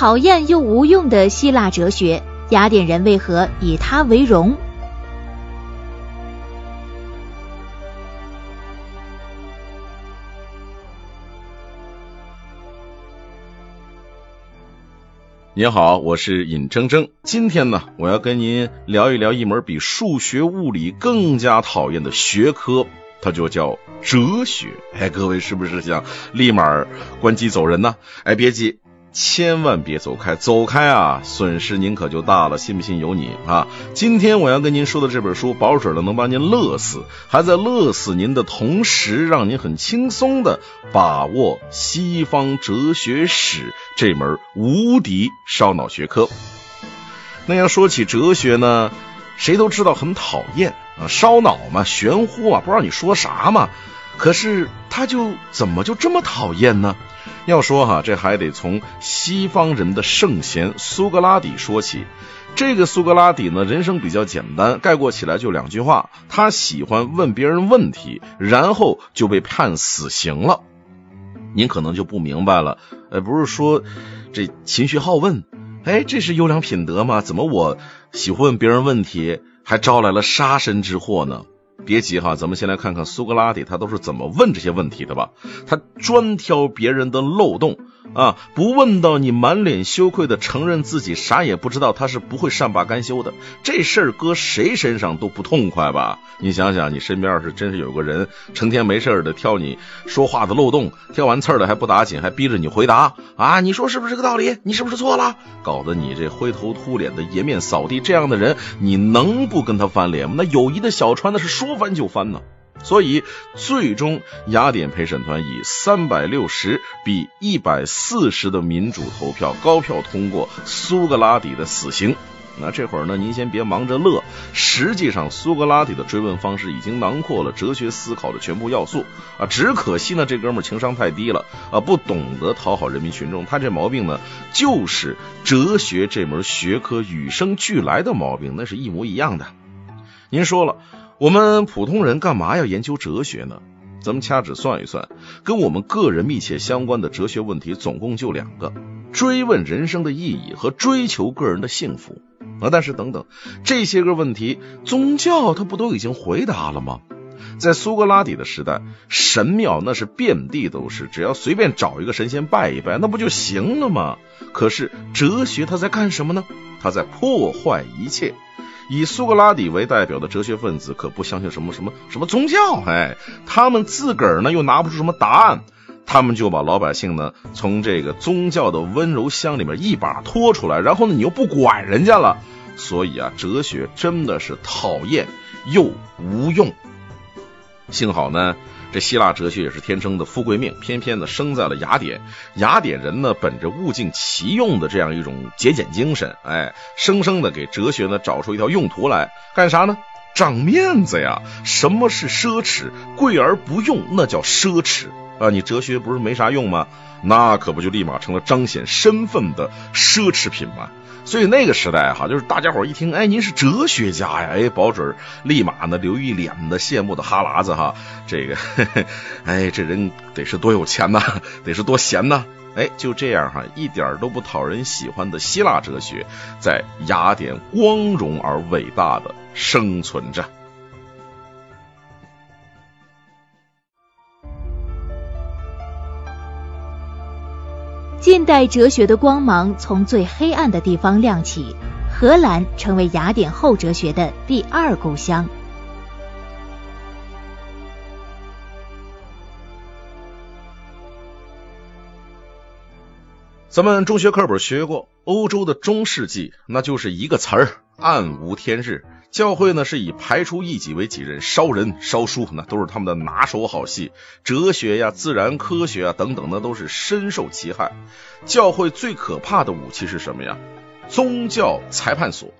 讨厌又无用的希腊哲学，雅典人为何以它为荣？您好，我是尹铮铮。今天呢，我要跟您聊一聊一门比数学、物理更加讨厌的学科，它就叫哲学。哎，各位是不是想立马关机走人呢？哎，别急。千万别走开，走开啊，损失您可就大了，信不信由你啊！今天我要跟您说的这本书，保准的能把您乐死，还在乐死您的同时，让您很轻松的把握西方哲学史这门无敌烧脑学科。那要说起哲学呢，谁都知道很讨厌啊，烧脑嘛，玄乎啊，不知道你说啥嘛。可是他就怎么就这么讨厌呢？要说哈，这还得从西方人的圣贤苏格拉底说起。这个苏格拉底呢，人生比较简单，概括起来就两句话：他喜欢问别人问题，然后就被判死刑了。您可能就不明白了，呃，不是说这勤学好问，哎，这是优良品德吗？怎么我喜欢问别人问题，还招来了杀身之祸呢？别急哈，咱们先来看看苏格拉底他都是怎么问这些问题的吧。他专挑别人的漏洞。啊！不问到你满脸羞愧的承认自己啥也不知道，他是不会善罢甘休的。这事儿搁谁身上都不痛快吧？你想想，你身边要是真是有个人成天没事的挑你说话的漏洞，挑完刺儿了还不打紧，还逼着你回答啊？你说是不是这个道理？你是不是错了？搞得你这灰头土脸的颜面扫地，这样的人你能不跟他翻脸吗？那友谊的小船那是说翻就翻呢。所以，最终雅典陪审团以三百六十比一百四十的民主投票高票通过苏格拉底的死刑。那这会儿呢，您先别忙着乐，实际上苏格拉底的追问方式已经囊括了哲学思考的全部要素啊！只可惜呢，这哥们情商太低了啊，不懂得讨好人民群众。他这毛病呢，就是哲学这门学科与生俱来的毛病，那是一模一样的。您说了。我们普通人干嘛要研究哲学呢？咱们掐指算一算，跟我们个人密切相关的哲学问题总共就两个：追问人生的意义和追求个人的幸福。啊，但是等等，这些个问题，宗教它不都已经回答了吗？在苏格拉底的时代，神庙那是遍地都是，只要随便找一个神仙拜一拜，那不就行了吗？可是哲学它在干什么呢？它在破坏一切。以苏格拉底为代表的哲学分子可不相信什么什么什么宗教，哎，他们自个儿呢又拿不出什么答案，他们就把老百姓呢从这个宗教的温柔乡里面一把拖出来，然后呢你又不管人家了，所以啊，哲学真的是讨厌又无用。幸好呢。这希腊哲学也是天生的富贵命，偏偏的生在了雅典。雅典人呢，本着物尽其用的这样一种节俭精神，哎，生生的给哲学呢找出一条用途来，干啥呢？长面子呀！什么是奢侈？贵而不用，那叫奢侈啊！你哲学不是没啥用吗？那可不就立马成了彰显身份的奢侈品吗？所以那个时代哈，就是大家伙一听，哎，您是哲学家呀，哎，保准立马呢流一脸的羡慕的哈喇子哈。这个，哎，这人得是多有钱呐，得是多闲呐，哎，就这样哈，一点都不讨人喜欢的希腊哲学，在雅典光荣而伟大的生存着。近代哲学的光芒从最黑暗的地方亮起，荷兰成为雅典后哲学的第二故乡。咱们中学课本学过，欧洲的中世纪那就是一个词儿——暗无天日。教会呢是以排除异己为己任，烧人烧书，那都是他们的拿手好戏。哲学呀、自然科学啊等等，那都是深受其害。教会最可怕的武器是什么呀？宗教裁判所。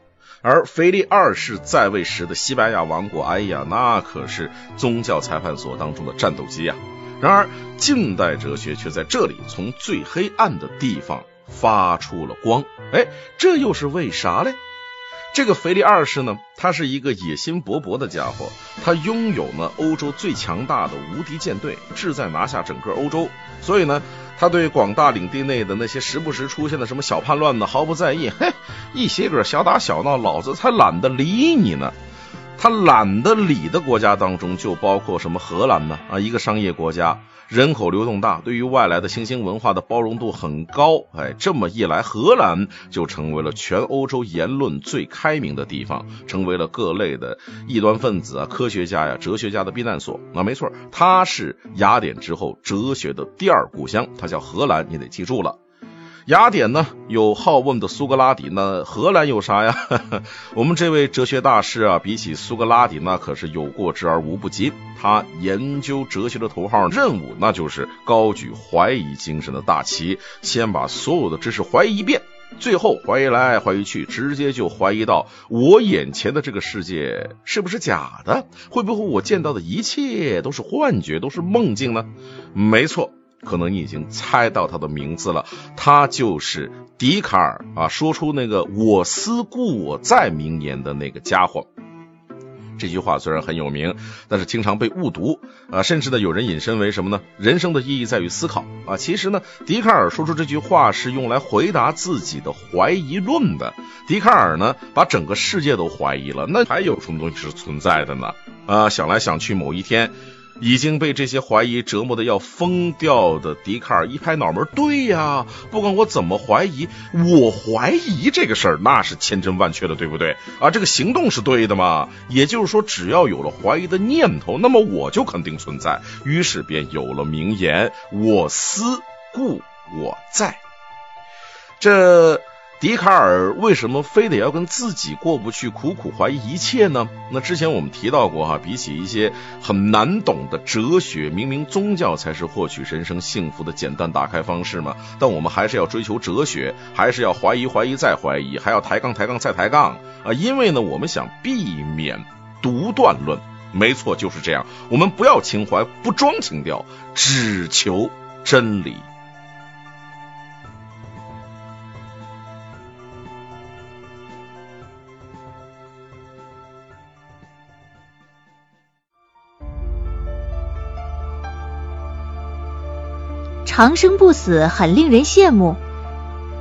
而腓力二世在位时的西班牙王国，哎呀，那可是宗教裁判所当中的战斗机呀。然而，近代哲学却在这里从最黑暗的地方发出了光。哎，这又是为啥嘞？这个腓力二世呢，他是一个野心勃勃的家伙，他拥有呢欧洲最强大的无敌舰队，志在拿下整个欧洲。所以呢，他对广大领地内的那些时不时出现的什么小叛乱呢，毫不在意。嘿，一些个小打小闹，老子才懒得理你呢。他懒得理的国家当中，就包括什么荷兰呢？啊，一个商业国家。人口流动大，对于外来的新兴文化的包容度很高。哎，这么一来，荷兰就成为了全欧洲言论最开明的地方，成为了各类的异端分子啊、科学家呀、哲学家的避难所。那没错，它是雅典之后哲学的第二故乡，它叫荷兰，你得记住了。雅典呢有好问的苏格拉底，那荷兰有啥呀？我们这位哲学大师啊，比起苏格拉底那可是有过之而无不及。他研究哲学的头号任务，那就是高举怀疑精神的大旗，先把所有的知识怀疑一遍，最后怀疑来怀疑去，直接就怀疑到我眼前的这个世界是不是假的？会不会我见到的一切都是幻觉，都是梦境呢？没错。可能你已经猜到他的名字了，他就是笛卡尔啊，说出那个“我思故我在”名言的那个家伙。这句话虽然很有名，但是经常被误读啊，甚至呢有人引申为什么呢？人生的意义在于思考啊。其实呢，笛卡尔说出这句话是用来回答自己的怀疑论的。笛卡尔呢，把整个世界都怀疑了，那还有什么东西是存在的呢？啊，想来想去，某一天。已经被这些怀疑折磨的要疯掉的笛卡尔一拍脑门，对呀，不管我怎么怀疑，我怀疑这个事儿那是千真万确的，对不对？啊，这个行动是对的嘛？也就是说，只要有了怀疑的念头，那么我就肯定存在。于是便有了名言：“我思故我在。”这。笛卡尔为什么非得要跟自己过不去，苦苦怀疑一切呢？那之前我们提到过哈，比起一些很难懂的哲学，明明宗教才是获取人生幸福的简单打开方式嘛，但我们还是要追求哲学，还是要怀疑怀疑再怀疑，还要抬杠抬杠再抬杠啊！因为呢，我们想避免独断论，没错，就是这样。我们不要情怀，不装情调，只求真理。长生不死很令人羡慕。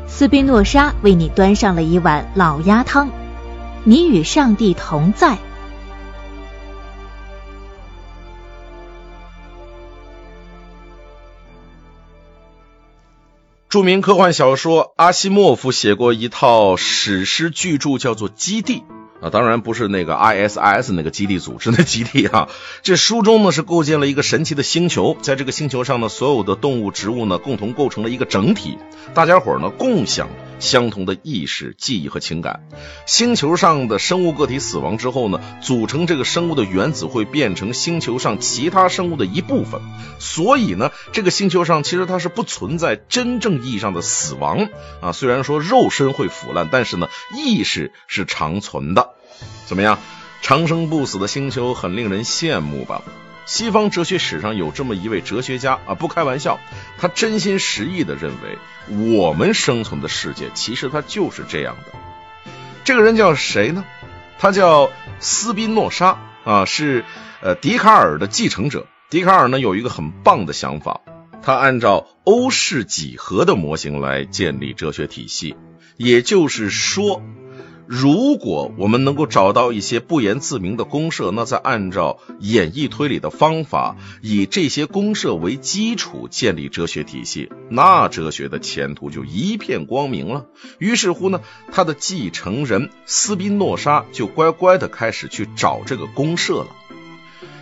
斯宾诺莎为你端上了一碗老鸭汤，你与上帝同在。著名科幻小说阿西莫夫写过一套史诗巨著，叫做《基地》。啊，当然不是那个 ISIS 那个基地组织的基地啊。这书中呢是构建了一个神奇的星球，在这个星球上呢，所有的动物、植物呢共同构成了一个整体，大家伙呢共享相同的意识、记忆和情感。星球上的生物个体死亡之后呢，组成这个生物的原子会变成星球上其他生物的一部分。所以呢，这个星球上其实它是不存在真正意义上的死亡啊。虽然说肉身会腐烂，但是呢，意识是长存的。怎么样，长生不死的星球很令人羡慕吧？西方哲学史上有这么一位哲学家啊，不开玩笑，他真心实意的认为，我们生存的世界其实它就是这样的。这个人叫谁呢？他叫斯宾诺莎啊，是呃笛卡尔的继承者。笛卡尔呢有一个很棒的想法，他按照欧式几何的模型来建立哲学体系，也就是说。如果我们能够找到一些不言自明的公社，那再按照演绎推理的方法，以这些公社为基础建立哲学体系，那哲学的前途就一片光明了。于是乎呢，他的继承人斯宾诺莎就乖乖的开始去找这个公社了。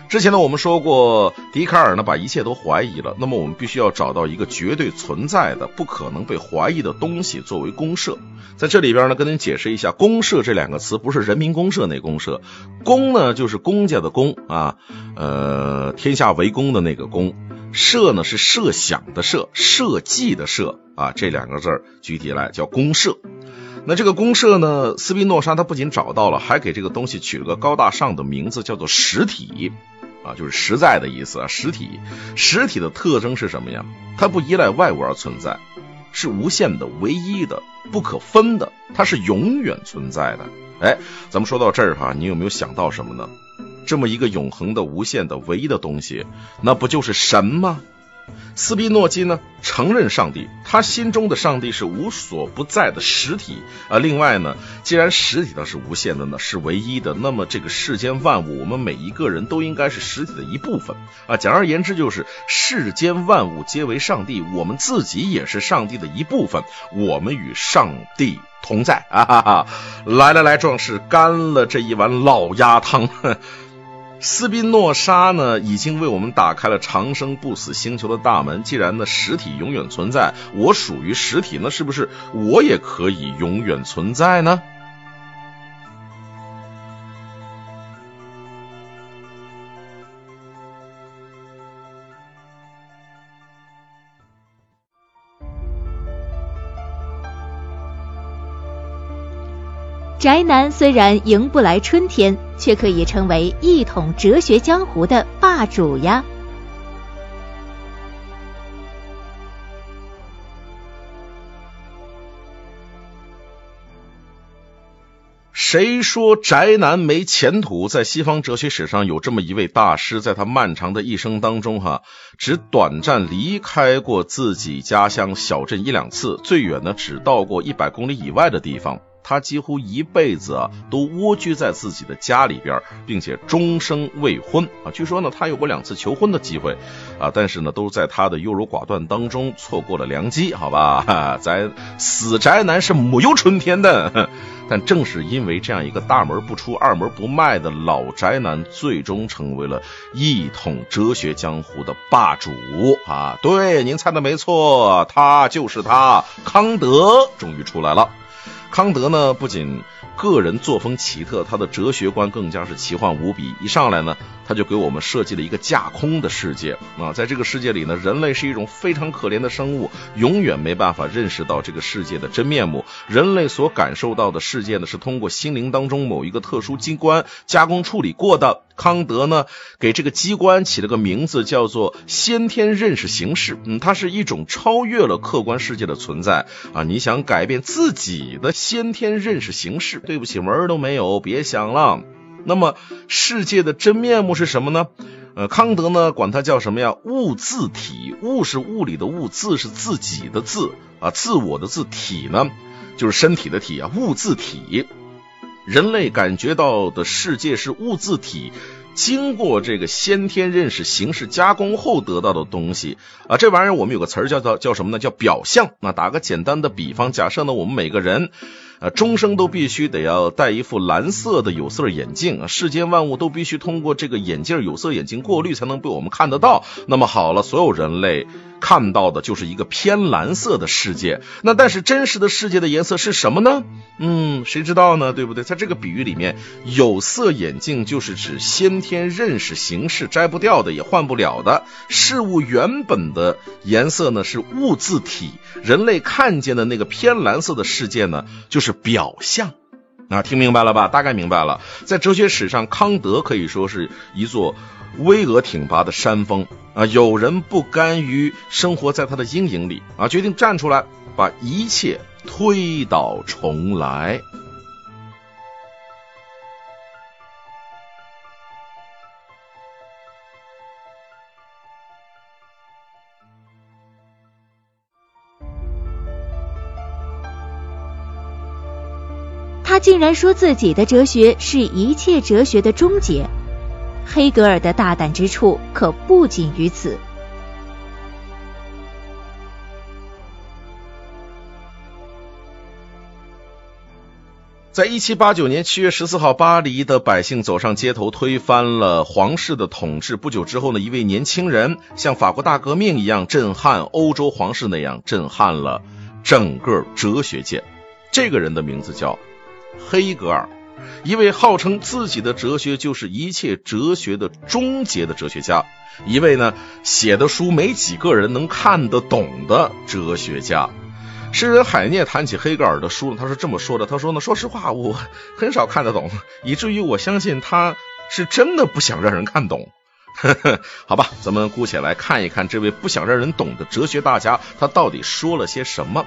之前呢，我们说过，笛卡尔呢把一切都怀疑了。那么我们必须要找到一个绝对存在的、不可能被怀疑的东西作为公社。在这里边呢，跟您解释一下，“公社”这两个词不是人民公社那公社，“公”呢就是公家的“公”啊，呃，天下为公的那个“公”，“社”呢是设想的“设”，设计的“设”啊，这两个字儿具体来叫公社。那这个公社呢，斯宾诺莎他不仅找到了，还给这个东西取了个高大上的名字，叫做实体。啊，就是实在的意思啊，实体，实体的特征是什么呀？它不依赖外物而存在，是无限的、唯一的、不可分的，它是永远存在的。哎，咱们说到这儿哈，你有没有想到什么呢？这么一个永恒的、无限的、唯一的东西，那不就是神吗？斯宾诺基呢承认上帝，他心中的上帝是无所不在的实体啊。另外呢，既然实体它是无限的呢，是唯一的，那么这个世间万物，我们每一个人都应该是实体的一部分啊。简而言之，就是世间万物皆为上帝，我们自己也是上帝的一部分，我们与上帝同在啊！哈哈，来来来，壮士，干了这一碗老鸭汤。斯宾诺莎呢，已经为我们打开了长生不死星球的大门。既然呢，实体永远存在，我属于实体，那是不是我也可以永远存在呢？宅男虽然迎不来春天，却可以成为一统哲学江湖的霸主呀！谁说宅男没前途？在西方哲学史上，有这么一位大师，在他漫长的一生当中，哈，只短暂离开过自己家乡小镇一两次，最远呢，只到过一百公里以外的地方。他几乎一辈子啊都蜗居在自己的家里边，并且终生未婚啊。据说呢，他有过两次求婚的机会啊，但是呢，都在他的优柔寡断当中错过了良机。好吧，咱死宅男是没有春天的。但正是因为这样一个大门不出二门不迈的老宅男，最终成为了一统哲学江湖的霸主啊！对，您猜的没错，他就是他，康德终于出来了。康德呢，不仅个人作风奇特，他的哲学观更加是奇幻无比。一上来呢，他就给我们设计了一个架空的世界啊，在这个世界里呢，人类是一种非常可怜的生物，永远没办法认识到这个世界的真面目。人类所感受到的世界呢，是通过心灵当中某一个特殊机关加工处理过的。康德呢，给这个机关起了个名字，叫做先天认识形式。嗯，它是一种超越了客观世界的存在啊！你想改变自己的先天认识形式，对不起，门儿都没有，别想了。那么，世界的真面目是什么呢？呃，康德呢，管它叫什么呀？物自体。物是物理的物，自是自己的自啊，自我的自，体呢，就是身体的体啊。物自体。人类感觉到的世界是物自体，经过这个先天认识形式加工后得到的东西啊，这玩意儿我们有个词儿叫做叫什么呢？叫表象。那打个简单的比方，假设呢，我们每个人。啊，终生都必须得要戴一副蓝色的有色眼镜啊！世间万物都必须通过这个眼镜有色眼镜过滤，才能被我们看得到。那么好了，所有人类看到的就是一个偏蓝色的世界。那但是真实的世界的颜色是什么呢？嗯，谁知道呢？对不对？在这个比喻里面，有色眼镜就是指先天认识形式摘不掉的，也换不了的事物原本的颜色呢，是物自体。人类看见的那个偏蓝色的世界呢，就是。是表象，那，听明白了吧？大概明白了。在哲学史上，康德可以说是一座巍峨挺拔的山峰啊。有人不甘于生活在他的阴影里啊，决定站出来，把一切推倒重来。他竟然说自己的哲学是一切哲学的终结，黑格尔的大胆之处可不仅于此。在一七八九年七月十四号，巴黎的百姓走上街头，推翻了皇室的统治。不久之后呢，一位年轻人像法国大革命一样震撼欧洲皇室那样震撼了整个哲学界。这个人的名字叫。黑格尔，一位号称自己的哲学就是一切哲学的终结的哲学家，一位呢写的书没几个人能看得懂的哲学家。诗人海涅谈起黑格尔的书呢，他是这么说的：“他说呢，说实话，我很少看得懂，以至于我相信他是真的不想让人看懂。”好吧，咱们姑且来看一看这位不想让人懂的哲学大家，他到底说了些什么。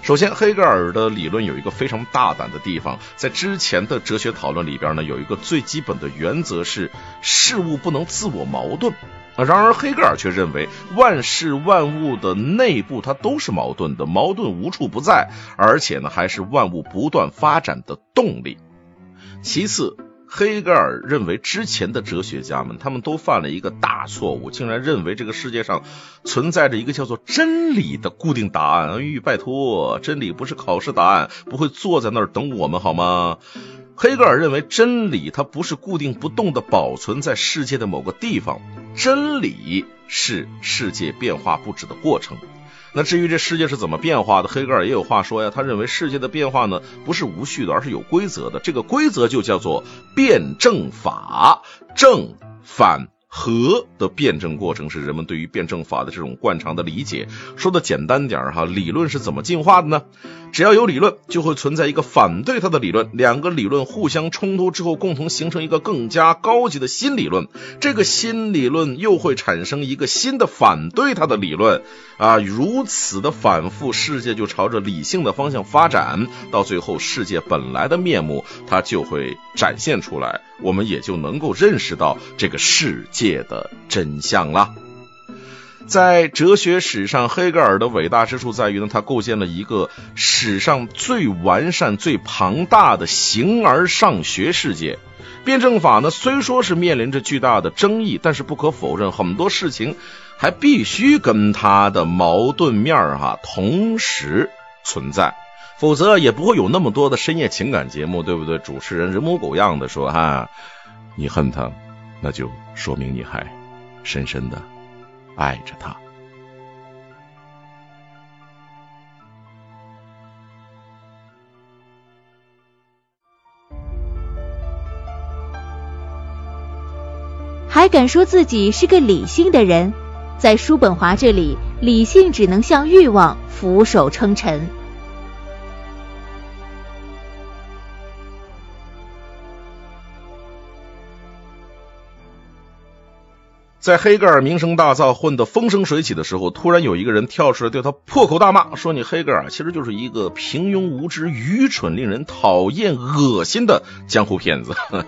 首先，黑格尔的理论有一个非常大胆的地方，在之前的哲学讨论里边呢，有一个最基本的原则是事物不能自我矛盾。然而，黑格尔却认为万事万物的内部它都是矛盾的，矛盾无处不在，而且呢，还是万物不断发展的动力。其次。黑格尔认为，之前的哲学家们他们都犯了一个大错误，竟然认为这个世界上存在着一个叫做真理的固定答案。哎，拜托，真理不是考试答案，不会坐在那儿等我们好吗？黑格尔认为，真理它不是固定不动的保存在世界的某个地方，真理是世界变化不止的过程。那至于这世界是怎么变化的，黑格尔也有话说呀。他认为世界的变化呢，不是无序的，而是有规则的。这个规则就叫做辩证法，正反。和的辩证过程是人们对于辩证法的这种惯常的理解。说的简单点哈，理论是怎么进化的呢？只要有理论，就会存在一个反对它的理论，两个理论互相冲突之后，共同形成一个更加高级的新理论。这个新理论又会产生一个新的反对它的理论啊，如此的反复，世界就朝着理性的方向发展，到最后，世界本来的面目它就会展现出来，我们也就能够认识到这个世界界的真相了。在哲学史上，黑格尔的伟大之处在于呢，他构建了一个史上最完善、最庞大的形而上学世界。辩证法呢，虽说是面临着巨大的争议，但是不可否认，很多事情还必须跟它的矛盾面儿哈同时存在，否则也不会有那么多的深夜情感节目，对不对？主持人人模狗样的说哈，你恨他，那就说明你还深深的。爱着他。还敢说自己是个理性的人？在叔本华这里，理性只能向欲望俯首称臣。在黑格尔名声大噪、混得风生水起的时候，突然有一个人跳出来对他破口大骂，说：“你黑格尔其实就是一个平庸无知、愚蠢、令人讨厌、恶心的江湖骗子。”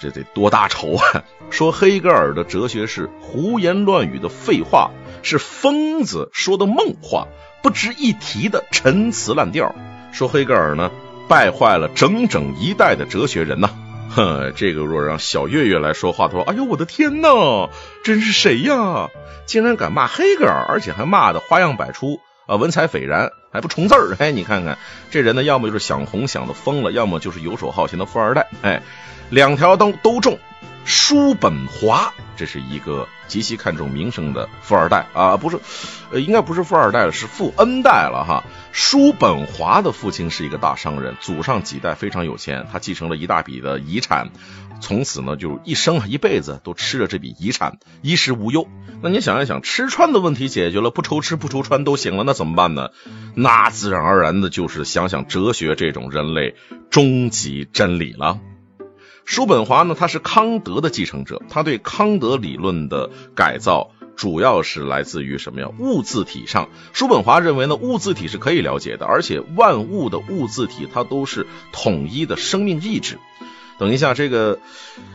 这得多大仇啊！说黑格尔的哲学是胡言乱语的废话，是疯子说的梦话，不值一提的陈词滥调。说黑格尔呢，败坏了整整一代的哲学人呐。哼，这个若让小月月来说话，他说：“哎呦，我的天哪，真是谁呀？竟然敢骂黑格尔，而且还骂的花样百出啊，文采斐然，还不重字儿。哎，你看看这人呢，要么就是想红想的疯了，要么就是游手好闲的富二代。哎，两条都都中。叔本华，这是一个极其看重名声的富二代啊，不是，呃，应该不是富二代了，是富 N 代了哈。叔本华的父亲是一个大商人，祖上几代非常有钱，他继承了一大笔的遗产，从此呢就一生一辈子都吃着这笔遗产，衣食无忧。那你想一想，吃穿的问题解决了，不愁吃不愁穿都行了，那怎么办呢？那自然而然的就是想想哲学这种人类终极真理了。叔本华呢，他是康德的继承者，他对康德理论的改造。主要是来自于什么呀？物自体上，叔本华认为呢，物自体是可以了解的，而且万物的物自体它都是统一的生命意志。等一下，这个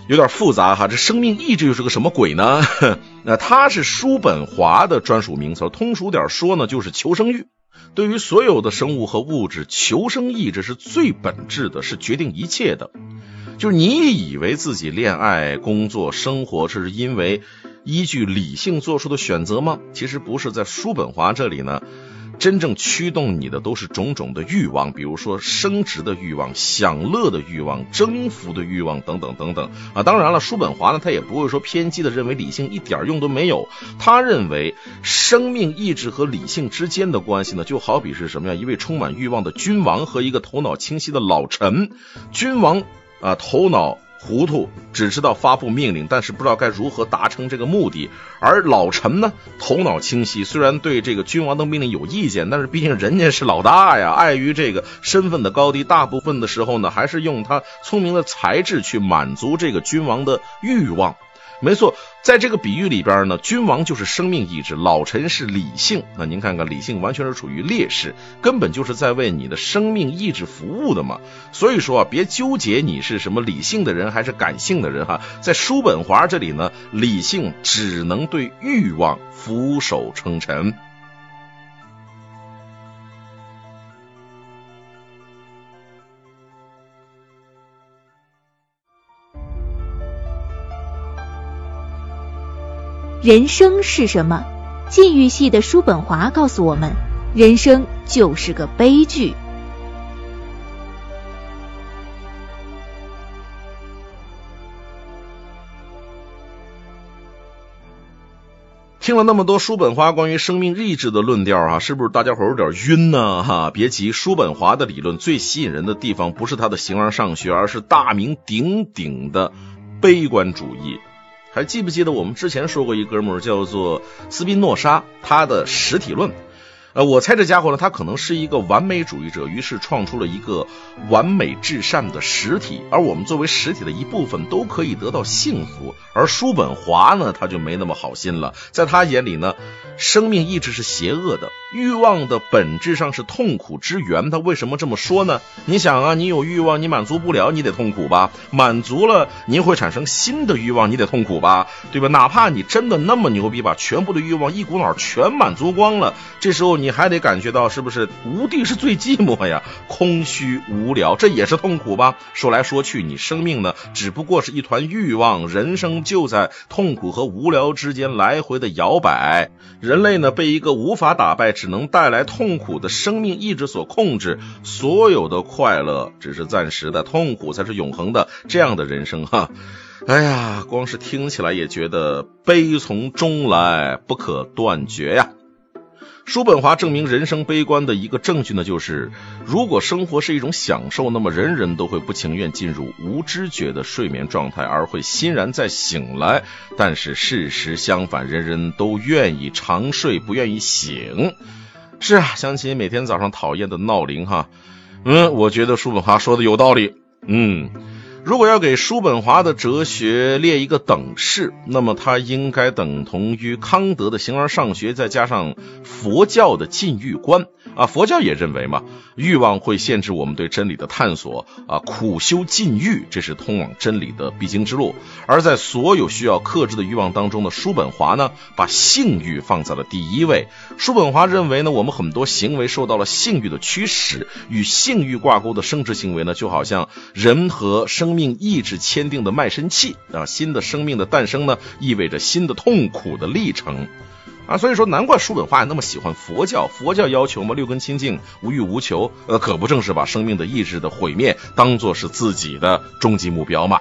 有点复杂哈，这生命意志又是个什么鬼呢？那它是叔本华的专属名词，通俗点说呢，就是求生欲。对于所有的生物和物质，求生意志是最本质的，是决定一切的。就是你以为自己恋爱、工作、生活这是因为依据理性做出的选择吗？其实不是，在叔本华这里呢，真正驱动你的都是种种的欲望，比如说升职的欲望、享乐的欲望、征服的欲望等等等等啊。当然了，叔本华呢，他也不会说偏激的认为理性一点用都没有。他认为生命意志和理性之间的关系呢，就好比是什么呀？一位充满欲望的君王和一个头脑清晰的老臣，君王。啊，头脑糊涂，只知道发布命令，但是不知道该如何达成这个目的。而老臣呢，头脑清晰，虽然对这个君王的命令有意见，但是毕竟人家是老大呀。碍于这个身份的高低，大部分的时候呢，还是用他聪明的才智去满足这个君王的欲望。没错，在这个比喻里边呢，君王就是生命意志，老臣是理性。那您看看，理性完全是处于劣势，根本就是在为你的生命意志服务的嘛。所以说啊，别纠结你是什么理性的人还是感性的人哈。在叔本华这里呢，理性只能对欲望俯首称臣。人生是什么？禁欲系的叔本华告诉我们，人生就是个悲剧。听了那么多叔本华关于生命意志的论调啊，是不是大家伙有点晕呢？哈，别急，叔本华的理论最吸引人的地方不是他的形而上学，而是大名鼎鼎的悲观主义。还记不记得我们之前说过一哥们儿叫做斯宾诺莎，他的实体论。呃，我猜这家伙呢，他可能是一个完美主义者，于是创出了一个完美至善的实体，而我们作为实体的一部分都可以得到幸福。而叔本华呢，他就没那么好心了，在他眼里呢，生命意志是邪恶的，欲望的本质上是痛苦之源。他为什么这么说呢？你想啊，你有欲望，你满足不了，你得痛苦吧？满足了，您会产生新的欲望，你得痛苦吧？对吧？哪怕你真的那么牛逼，把全部的欲望一股脑全满足光了，这时候。你还得感觉到是不是无地是最寂寞呀？空虚无聊，这也是痛苦吧？说来说去，你生命呢，只不过是一团欲望，人生就在痛苦和无聊之间来回的摇摆。人类呢，被一个无法打败、只能带来痛苦的生命意志所控制，所有的快乐只是暂时的，痛苦才是永恒的。这样的人生，哈，哎呀，光是听起来也觉得悲从中来，不可断绝呀。叔本华证明人生悲观的一个证据呢，就是如果生活是一种享受，那么人人都会不情愿进入无知觉的睡眠状态，而会欣然再醒来。但是事实相反，人人都愿意长睡，不愿意醒。是啊，想起每天早上讨厌的闹铃哈，嗯，我觉得叔本华说的有道理，嗯。如果要给叔本华的哲学列一个等式，那么它应该等同于康德的形而上学，再加上佛教的禁欲观。啊，佛教也认为嘛，欲望会限制我们对真理的探索啊，苦修禁欲，这是通往真理的必经之路。而在所有需要克制的欲望当中呢，叔本华呢，把性欲放在了第一位。叔本华认为呢，我们很多行为受到了性欲的驱使，与性欲挂钩的生殖行为呢，就好像人和生命意志签订的卖身契啊，新的生命的诞生呢，意味着新的痛苦的历程。啊，所以说难怪叔本华那么喜欢佛教。佛教要求嘛，六根清净，无欲无求，呃，可不正是把生命的意志的毁灭当做是自己的终极目标吗？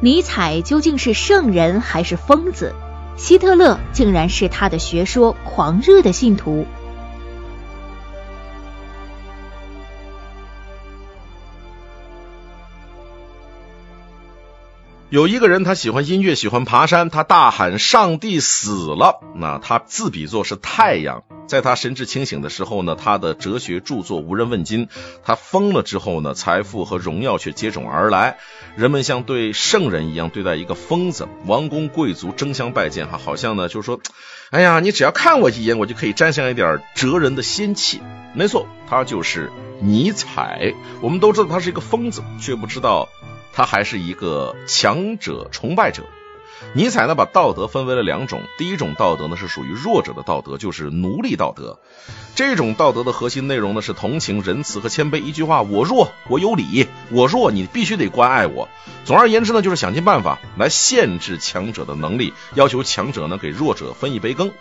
尼采究竟是圣人还是疯子？希特勒竟然是他的学说狂热的信徒。有一个人，他喜欢音乐，喜欢爬山，他大喊：“上帝死了！”那他自比作是太阳。在他神志清醒的时候呢，他的哲学著作无人问津；他疯了之后呢，财富和荣耀却接踵而来。人们像对圣人一样对待一个疯子，王公贵族争相拜见，哈，好像呢，就是说，哎呀，你只要看我一眼，我就可以沾上一点哲人的仙气。没错，他就是尼采。我们都知道他是一个疯子，却不知道。他还是一个强者崇拜者。尼采呢，把道德分为了两种。第一种道德呢，是属于弱者的道德，就是奴隶道德。这种道德的核心内容呢，是同情、仁慈和谦卑。一句话，我弱，我有理；我弱，你必须得关爱我。总而言之呢，就是想尽办法来限制强者的能力，要求强者呢给弱者分一杯羹。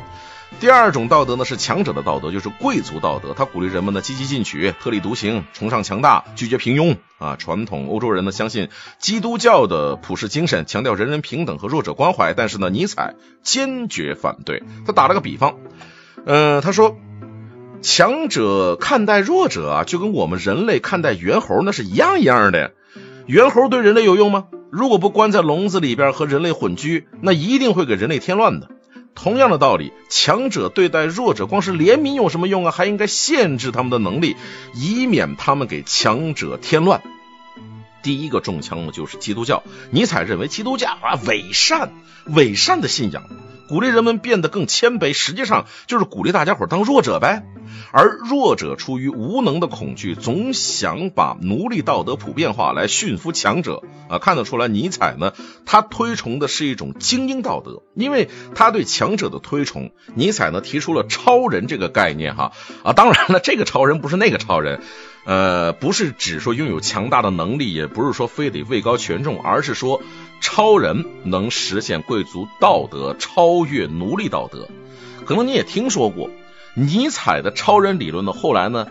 第二种道德呢是强者的道德，就是贵族道德。他鼓励人们呢积极进取、特立独行、崇尚强大、拒绝平庸啊。传统欧洲人呢相信基督教的普世精神，强调人人平等和弱者关怀。但是呢，尼采坚决反对。他打了个比方，嗯，他说强者看待弱者啊，就跟我们人类看待猿猴那是一样一样的。猿猴对人类有用吗？如果不关在笼子里边和人类混居，那一定会给人类添乱的。同样的道理，强者对待弱者，光是怜悯有什么用啊？还应该限制他们的能力，以免他们给强者添乱。第一个中枪的就是基督教。尼采认为基督教啊伪善，伪善的信仰，鼓励人们变得更谦卑，实际上就是鼓励大家伙当弱者呗。而弱者出于无能的恐惧，总想把奴隶道德普遍化来驯服强者啊。看得出来，尼采呢，他推崇的是一种精英道德，因为他对强者的推崇。尼采呢提出了超人这个概念哈啊，当然了，这个超人不是那个超人。呃，不是只说拥有强大的能力，也不是说非得位高权重，而是说超人能实现贵族道德，超越奴隶道德。可能你也听说过尼采的超人理论呢，后来呢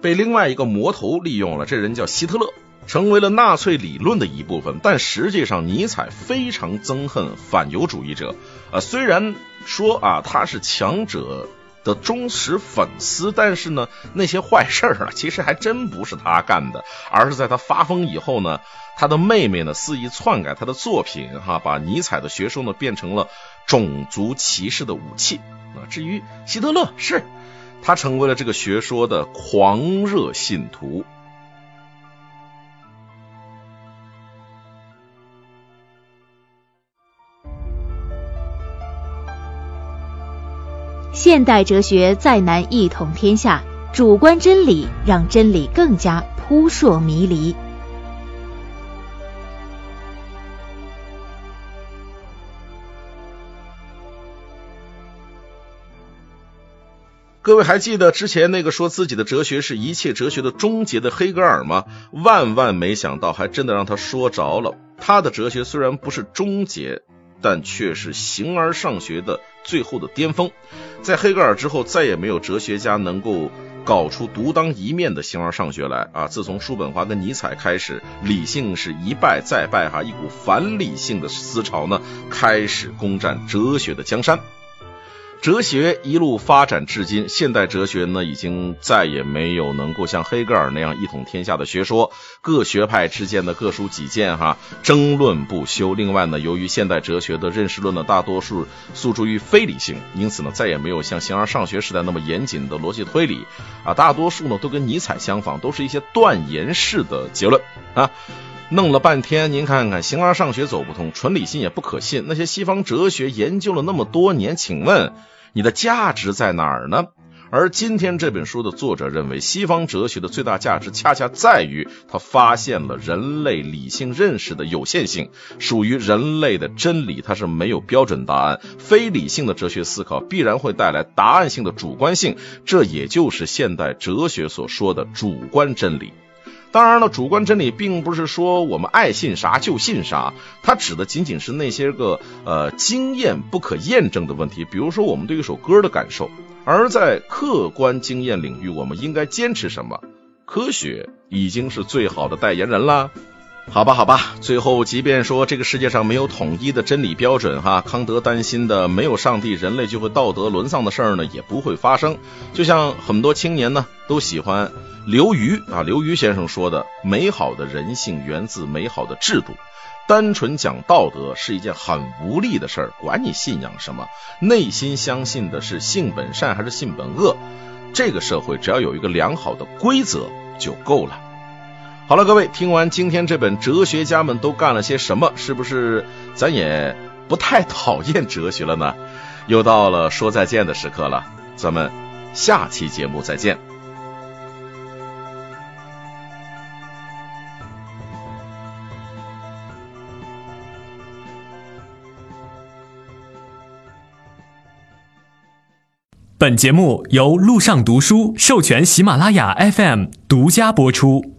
被另外一个魔头利用了，这人叫希特勒，成为了纳粹理论的一部分。但实际上，尼采非常憎恨反犹主义者。啊，虽然说啊他是强者。的忠实粉丝，但是呢，那些坏事儿啊，其实还真不是他干的，而是在他发疯以后呢，他的妹妹呢肆意篡改他的作品，哈，把尼采的学说呢变成了种族歧视的武器啊。至于希特勒，是他成为了这个学说的狂热信徒。现代哲学再难一统天下，主观真理让真理更加扑朔迷离。各位还记得之前那个说自己的哲学是一切哲学的终结的黑格尔吗？万万没想到，还真的让他说着了。他的哲学虽然不是终结。但却是形而上学的最后的巅峰，在黑格尔之后，再也没有哲学家能够搞出独当一面的形而上学来啊！自从叔本华跟尼采开始，理性是一败再败哈，一股反理性的思潮呢，开始攻占哲学的江山。哲学一路发展至今，现代哲学呢已经再也没有能够像黑格尔那样一统天下的学说，各学派之间的各抒己见，哈，争论不休。另外呢，由于现代哲学的认识论呢大多数诉诸于非理性，因此呢再也没有像形而上学时代那么严谨的逻辑推理，啊，大多数呢都跟尼采相仿，都是一些断言式的结论啊。弄了半天，您看看形而上学走不通，纯理性也不可信。那些西方哲学研究了那么多年，请问？你的价值在哪儿呢？而今天这本书的作者认为，西方哲学的最大价值恰恰在于，他发现了人类理性认识的有限性，属于人类的真理，它是没有标准答案。非理性的哲学思考必然会带来答案性的主观性，这也就是现代哲学所说的主观真理。当然了，主观真理并不是说我们爱信啥就信啥，它指的仅仅是那些个呃经验不可验证的问题，比如说我们对一首歌的感受。而在客观经验领域，我们应该坚持什么？科学已经是最好的代言人了。好吧，好吧，最后即便说这个世界上没有统一的真理标准，哈，康德担心的没有上帝，人类就会道德沦丧的事儿呢，也不会发生。就像很多青年呢都喜欢。刘瑜啊，刘瑜先生说的：“美好的人性源自美好的制度，单纯讲道德是一件很无力的事儿。管你信仰什么，内心相信的是性本善还是性本恶，这个社会只要有一个良好的规则就够了。”好了，各位，听完今天这本哲学家们都干了些什么，是不是咱也不太讨厌哲学了呢？又到了说再见的时刻了，咱们下期节目再见。本节目由路上读书授权喜马拉雅 FM 独家播出。